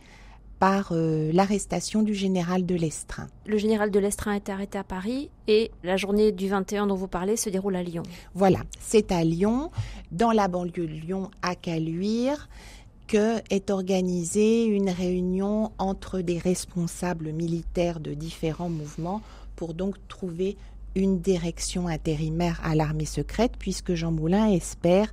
par euh, l'arrestation du général de Lestrin. Le général de Lestrin est arrêté à Paris et la journée du 21 dont vous parlez se déroule à Lyon. Voilà, c'est à Lyon, dans la banlieue de Lyon, à Caluire, que est organisée une réunion entre des responsables militaires de différents mouvements pour donc trouver une direction intérimaire à l'armée secrète, puisque Jean Moulin espère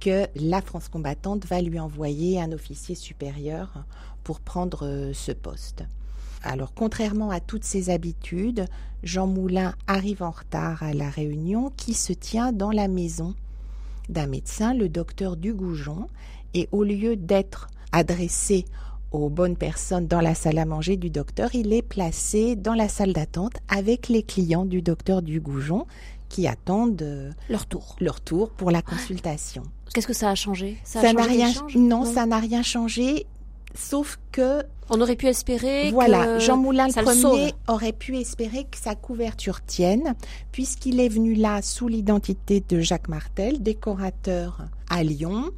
que la France combattante va lui envoyer un officier supérieur pour prendre euh, ce poste. Alors, contrairement à toutes ses habitudes, Jean Moulin arrive en retard à la réunion qui se tient dans la maison d'un médecin, le docteur Dugoujon, et au lieu d'être adressé aux bonnes personnes dans la salle à manger du docteur, il est placé dans la salle d'attente avec les clients du docteur Dugoujon qui attendent euh, leur tour. Leur tour pour la consultation. Qu'est-ce que ça a changé? Ça n'a rien. Non, ça n'a rien changé. Sauf que on aurait pu espérer voilà, Jean Moulin le premier aurait pu espérer que sa couverture tienne, puisqu'il est venu là sous l'identité de Jacques Martel, décorateur à Lyon,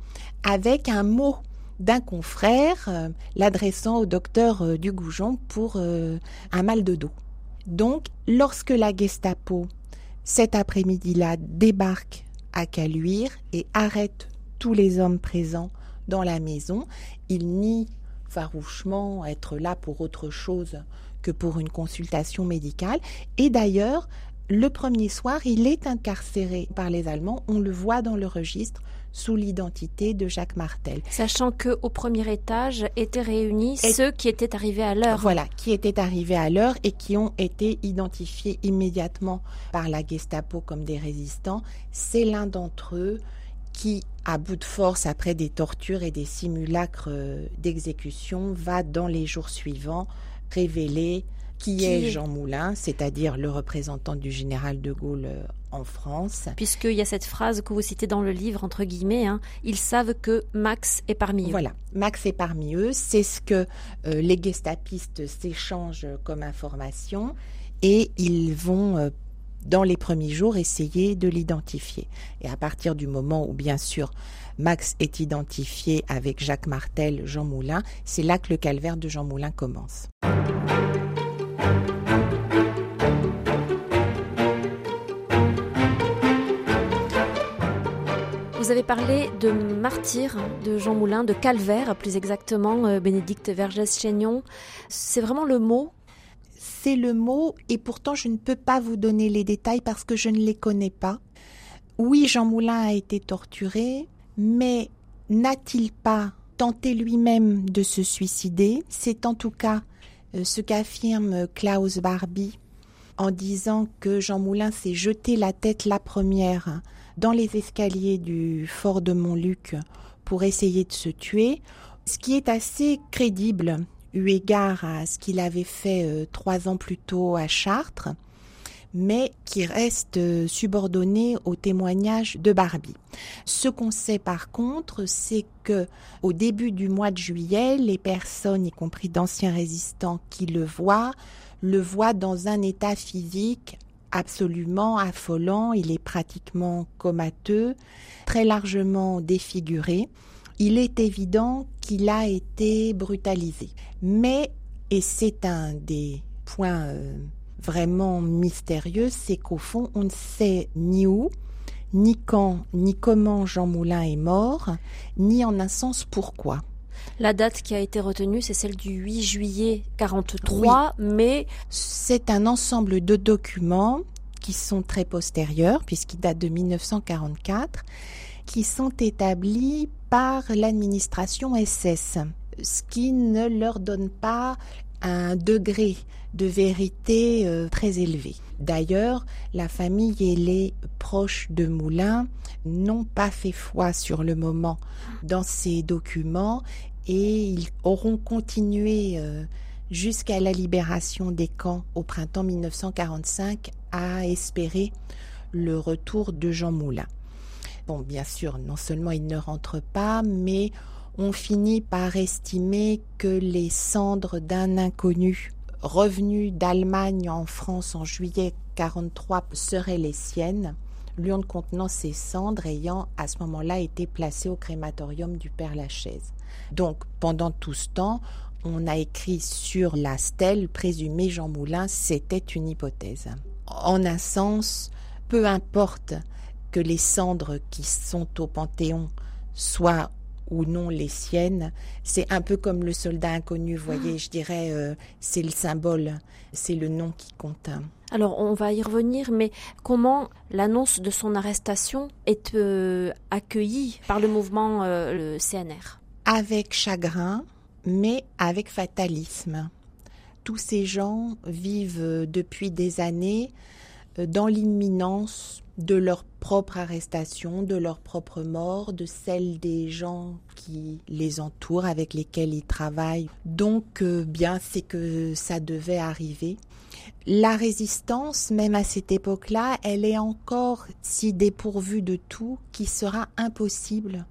avec un mot d'un confrère euh, l'adressant au docteur euh, Dugoujon pour euh, un mal de dos. Donc, lorsque la Gestapo, cet après-midi-là, débarque à Caluire et arrête tous les hommes présents dans la maison, il nie farouchement être là pour autre chose que pour une consultation médicale. Et d'ailleurs, le premier soir, il est incarcéré par les Allemands. On le voit dans le registre sous l'identité de Jacques Martel. Sachant que au premier étage étaient réunis ceux qui étaient arrivés à l'heure. Voilà, qui étaient arrivés à l'heure et qui ont été identifiés immédiatement par la Gestapo comme des résistants. C'est l'un d'entre eux qui, à bout de force, après des tortures et des simulacres euh, d'exécution, va dans les jours suivants révéler qui, est Jean Moulin, c'est-à-dire le représentant du général de Gaulle euh, en France. Puisqu'il y a cette phrase que vous citez dans le livre, entre guillemets, hein, ils savent que Max est parmi eux. Voilà, Max est parmi eux, c'est ce que euh, les gestapistes s'échangent comme information et ils vont dans les premiers jours, essayer de l'identifier. Et à partir du moment où, bien sûr, Max est identifié avec Jacques Martel, Jean Moulin, c'est là que le calvaire de Jean Moulin commence. Avez parlé de martyr de Jean Moulin, de calvaire plus exactement, euh, Bénédicte Vergès-Chaignon. C'est vraiment le mot? C'est le mot et pourtant je ne peux pas vous donner les détails parce que je ne les connais pas. Oui, Jean Moulin a été torturé, mais n'a-t-il pas tenté lui-même de se suicider? C'est en tout cas euh, ce qu'affirme Klaus Barbie en disant que Jean Moulin s'est jeté la tête la première dans les escaliers du fort de Montluc pour essayer de se tuer, ce qui est assez crédible eu égard à ce qu'il avait fait euh, trois ans plus tôt à Chartres, mais qui reste euh, subordonné au témoignage de Barbie. Ce qu'on sait par contre, c'est que au début du mois de juillet, les personnes, y compris d'anciens résistants qui le voient, le voient dans un état physique absolument affolant, il est pratiquement comateux, très largement défiguré il est évident qu'il a été brutalisé. Mais, et c'est un des point euh, vraiment mystérieux, c'est qu'au fond, on ne sait ni où, ni quand, ni comment Jean Moulin est mort, ni en un sens pourquoi. La date qui a été retenue, c'est celle du 8 juillet 43, mais c'est un ensemble de documents qui sont très postérieurs, puisqu'ils datent de 1944, qui sont établis par l'administration SS, ce qui ne leur donne pas un degré de vérité euh, très élevé. D'ailleurs, la famille et les proches de Moulin n'ont pas fait foi sur le moment dans ces documents et ils auront continué euh, jusqu'à la libération des camps au printemps 1945 à espérer le retour de Jean Moulin. Bon, bien sûr, non seulement il ne rentre pas, mais on finit par estimer que les cendres d'un inconnu revenu d'Allemagne en France en juillet 43 seraient les siennes, l'urne contenant ses cendres ayant à ce moment-là été placée au crématorium du Père Lachaise. Donc pendant tout ce temps, on a écrit sur la stèle présumée Jean Moulin, c'était une hypothèse. En un sens, peu importe que les cendres qui sont au Panthéon soient ou non les siennes, c'est un peu comme le soldat inconnu, vous voyez, je dirais, euh, c'est le symbole, c'est le nom qui compte. Alors on va y revenir, mais comment l'annonce de son arrestation est euh, accueillie par le mouvement euh, le CNR Avec chagrin, mais avec fatalisme. Tous ces gens vivent depuis des années dans l'imminence de leur propre arrestation, de leur propre mort, de celle des gens qui les entourent, avec lesquels ils travaillent. Donc, euh, bien, c'est que ça devait arriver. La résistance, même à cette époque-là, elle est encore si dépourvue de tout qu'il sera impossible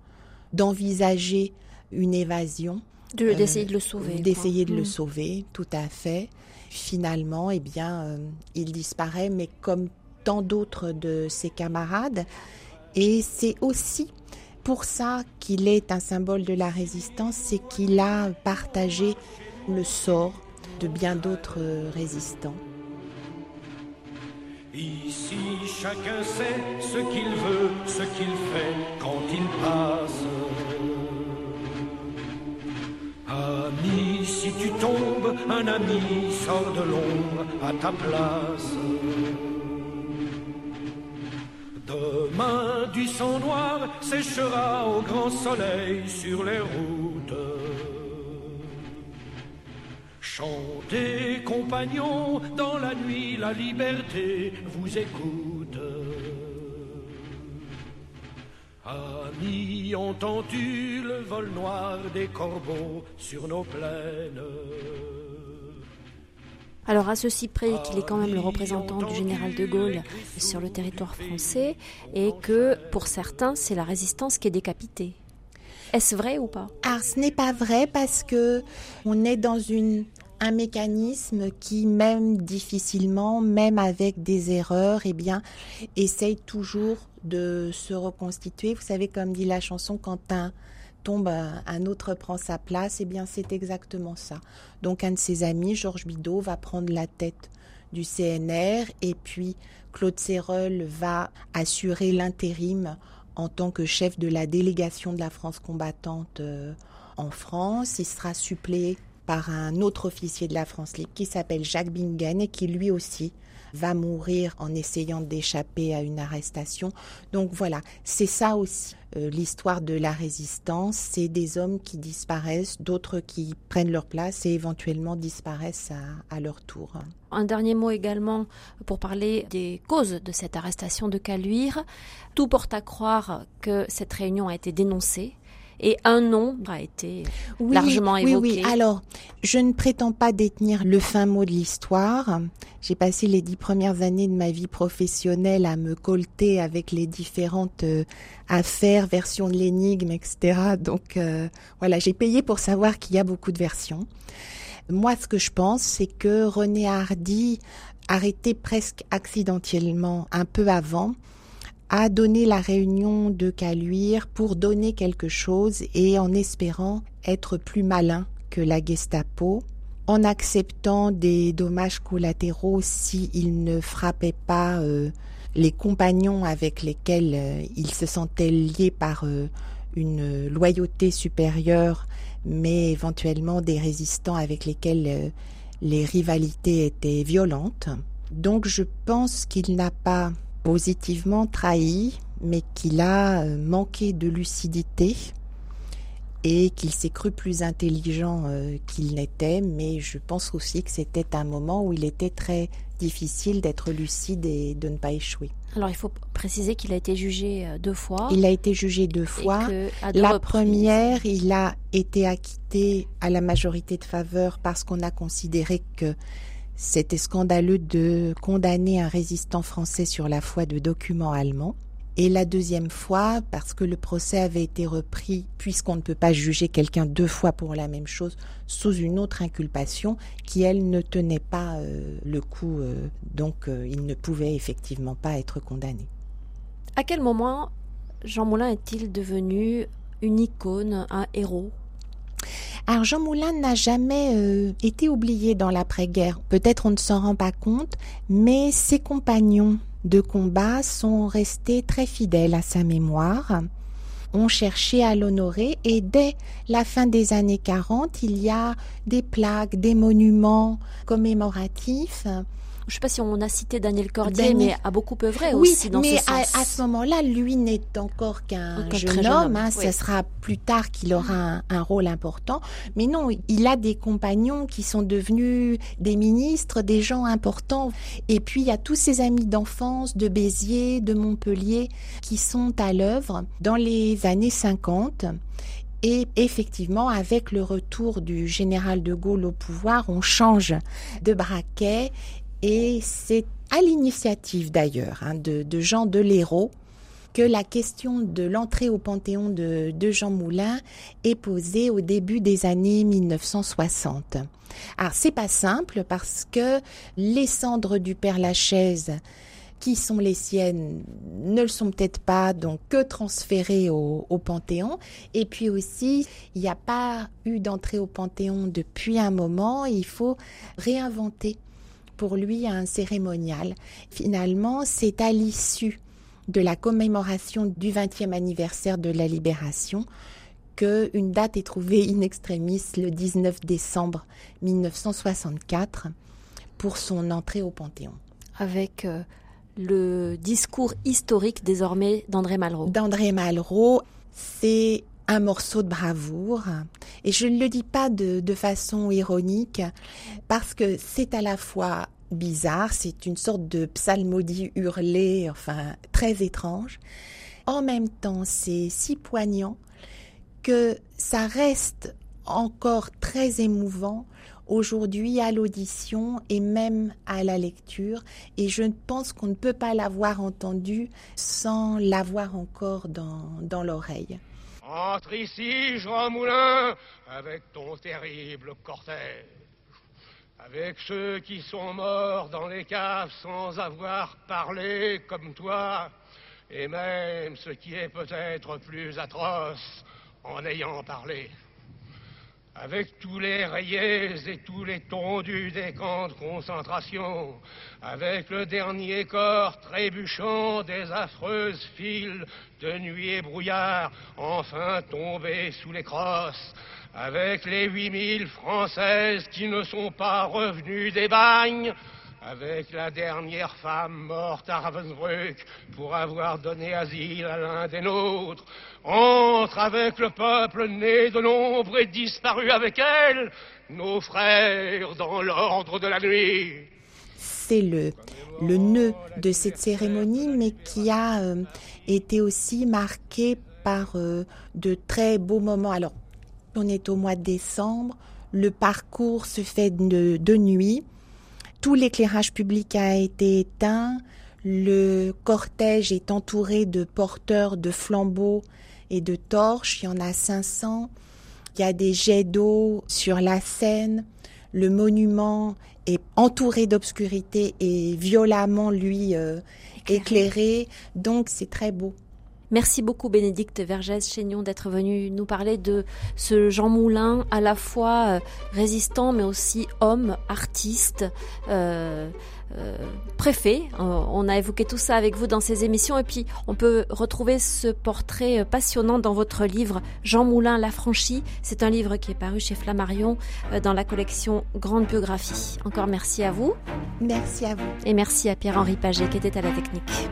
d'envisager une évasion. D'essayer de le sauver. Euh, d'essayer de le mm. sauver, tout à fait. Finalement, eh bien, euh, il disparaît, mais comme tant d'autres de ses camarades. Et c'est aussi pour ça qu'il est un symbole de la résistance, c'est qu'il a partagé le sort de bien d'autres résistants. Ici, chacun sait ce qu'il veut, ce qu'il fait quand il passe. Ami, si tu tombes, un ami sort de l'ombre à ta place. Demain, du sang noir séchera au grand soleil sur les routes. Chantez, compagnons, dans la nuit, la liberté vous écoute. Amis, entends-tu le vol noir des corbeaux sur nos plaines alors à ceci près qu'il est quand même le représentant du général de Gaulle sur le territoire français et que pour certains c'est la résistance qui est décapitée? Est-ce vrai ou pas? Alors ce n'est pas vrai parce que on est dans une un mécanisme qui, même difficilement, même avec des erreurs, eh bien, essaye toujours de se reconstituer. Vous savez, comme dit la chanson, quand un tombe, un autre prend sa place, eh bien c'est exactement ça. Donc un de ses amis, Georges Bidault, va prendre la tête du CNR et puis Claude Serreul va assurer l'intérim en tant que chef de la délégation de la France combattante euh, en France. Il sera suppléé par un autre officier de la France libre qui s'appelle Jacques Bingen et qui lui aussi va mourir en essayant d'échapper à une arrestation. Donc voilà, c'est ça aussi euh, l'histoire de la résistance, c'est des hommes qui disparaissent, d'autres qui prennent leur place et éventuellement disparaissent à, à leur tour. Un dernier mot également pour parler des causes de cette arrestation de Caluire. Tout porte à croire que cette réunion a été dénoncée et un nom a été largement évoqué. Oui, oui. Alors, je ne prétends pas détenir le fin mot de l'histoire. J'ai passé les dix premières années de ma vie professionnelle à me colter avec les différentes euh, affaires, versions de l'énigme, etc. Donc, euh, voilà, j'ai payé pour savoir qu'il y a beaucoup de versions. Moi, ce que je pense, c'est que René Hardy, arrêté presque accidentellement un peu avant, a donné la réunion de Caluire pour donner quelque chose et en espérant être plus malin que la Gestapo, en acceptant des dommages collatéraux s'il ne frappait pas euh, les compagnons avec lesquels euh, il se sentait lié par euh, une loyauté supérieure, mais éventuellement des résistants avec lesquels les rivalités étaient violentes. Donc je pense qu'il n'a pas positivement trahi, mais qu'il a manqué de lucidité et qu'il s'est cru plus intelligent euh, qu'il n'était, mais je pense aussi que c'était un moment où il était très difficile d'être lucide et de ne pas échouer. Alors il faut préciser qu'il a été jugé euh, deux fois. Il a été jugé deux fois. la première, il a été acquitté à la majorité de faveur parce qu'on a considéré que c'était scandaleux de condamner un résistant français sur la foi de documents allemands. Et la deuxième fois, parce que le procès avait été repris, puisqu'on ne peut pas juger quelqu'un deux fois pour la même chose, sous une autre inculpation, qui elle ne tenait pas euh, le coup, euh, donc euh, il ne pouvait effectivement pas être condamné. À quel moment Jean Moulin est-il devenu une icône, un héros? Alors Jean Moulin n'a jamais été oublié dans l'après-guerre. Peut-être on ne s'en rend pas compte, mais ses compagnons de combat sont restés très fidèles à sa mémoire, ont cherché à l'honorer et dès la fin des années 40, il y a des plaques, des monuments commémoratifs je ne sais pas si on a cité Daniel Cordier, mais a beaucoup œuvré oui, aussi dans mais ce sens. À, à ce moment-là, lui n'est encore qu'un jeune, homme. Hein, Ce sera plus tard qu'il aura un, rôle important. Mais non, il a des compagnons qui sont devenus des ministres, des gens importants. Et puis, il y a tous ses amis d'enfance, de Béziers, de Montpellier, qui sont à l'œuvre dans les années 50. Et effectivement, avec le retour du général de Gaulle au pouvoir, on change de braquet et c'est à l'initiative d'ailleurs hein, de, Jean Delérault que la question de l'entrée au Panthéon de, Jean Moulin est posée au début des années 1960. Alors c'est pas simple parce que les cendres du Père Lachaise qui sont les siennes ne le sont peut-être pas, donc que transférées au, au Panthéon. Et puis aussi, il n'y a pas eu d'entrée au Panthéon depuis un moment, il faut réinventer pour lui un cérémonial. Finalement, c'est à l'issue de la commémoration du 20e anniversaire de la libération qu'une date est trouvée in extremis le 19 décembre 1964 pour son entrée au Panthéon. Avec euh, le discours historique désormais d'André Malraux. D'André Malraux, c'est un morceau de bravoure. Et je ne le dis pas de, façon ironique, parce que c'est à la fois bizarre, c'est une sorte de psalmodie hurlée, enfin très étrange. En même temps, c'est si poignant que ça reste encore très émouvant aujourd'hui à l'audition et même à la lecture. Et je pense qu'on ne peut pas l'avoir entendu sans l'avoir encore dans l'oreille. Entre ici, Jean Moulin, avec ton terrible cortège, avec ceux qui sont morts dans les caves sans avoir parlé comme toi, et même ce qui est peut-être plus atroce en ayant parlé avec tous les rayés et tous les tondus des camps de concentration, avec le dernier corps trébuchant des affreuses files de nuit et brouillard, enfin tombés sous les crosses, avec les huit mille Françaises qui ne sont pas revenues des bagnes, avec la dernière femme morte à Ravensbrück pour avoir donné asile à l'un des nôtres, entre avec le peuple né de l'ombre et disparu avec elle, nos frères dans l'ordre de la nuit. C'est le, le nœud de cette cérémonie, mais qui a euh, été aussi marqué par euh, de très beaux moments. Alors, on est au mois de décembre, le parcours se fait de nuit, tout l'éclairage public a été éteint. Le cortège est entouré de porteurs de flambeaux et de torches. Il y en a 500. Il y a des jets d'eau sur la scène. Le monument est entouré d'obscurité et violemment, lui, euh, éclairé. Donc, c'est très beau. Merci beaucoup Bénédicte Vergès-Chaignon d'être venue nous parler de ce Jean Moulin, à la fois euh, résistant mais aussi homme, artiste. Euh, euh, préfet. on a évoqué tout ça avec vous dans ces émissions et puis on peut retrouver ce portrait passionnant dans votre livre Jean Moulin l'affranchi. C'est un livre qui est paru chez Flammarion dans la collection Grande Biographie. Encore merci à vous. Merci à vous. Et merci à Pierre-Henri Paget qui était à la technique.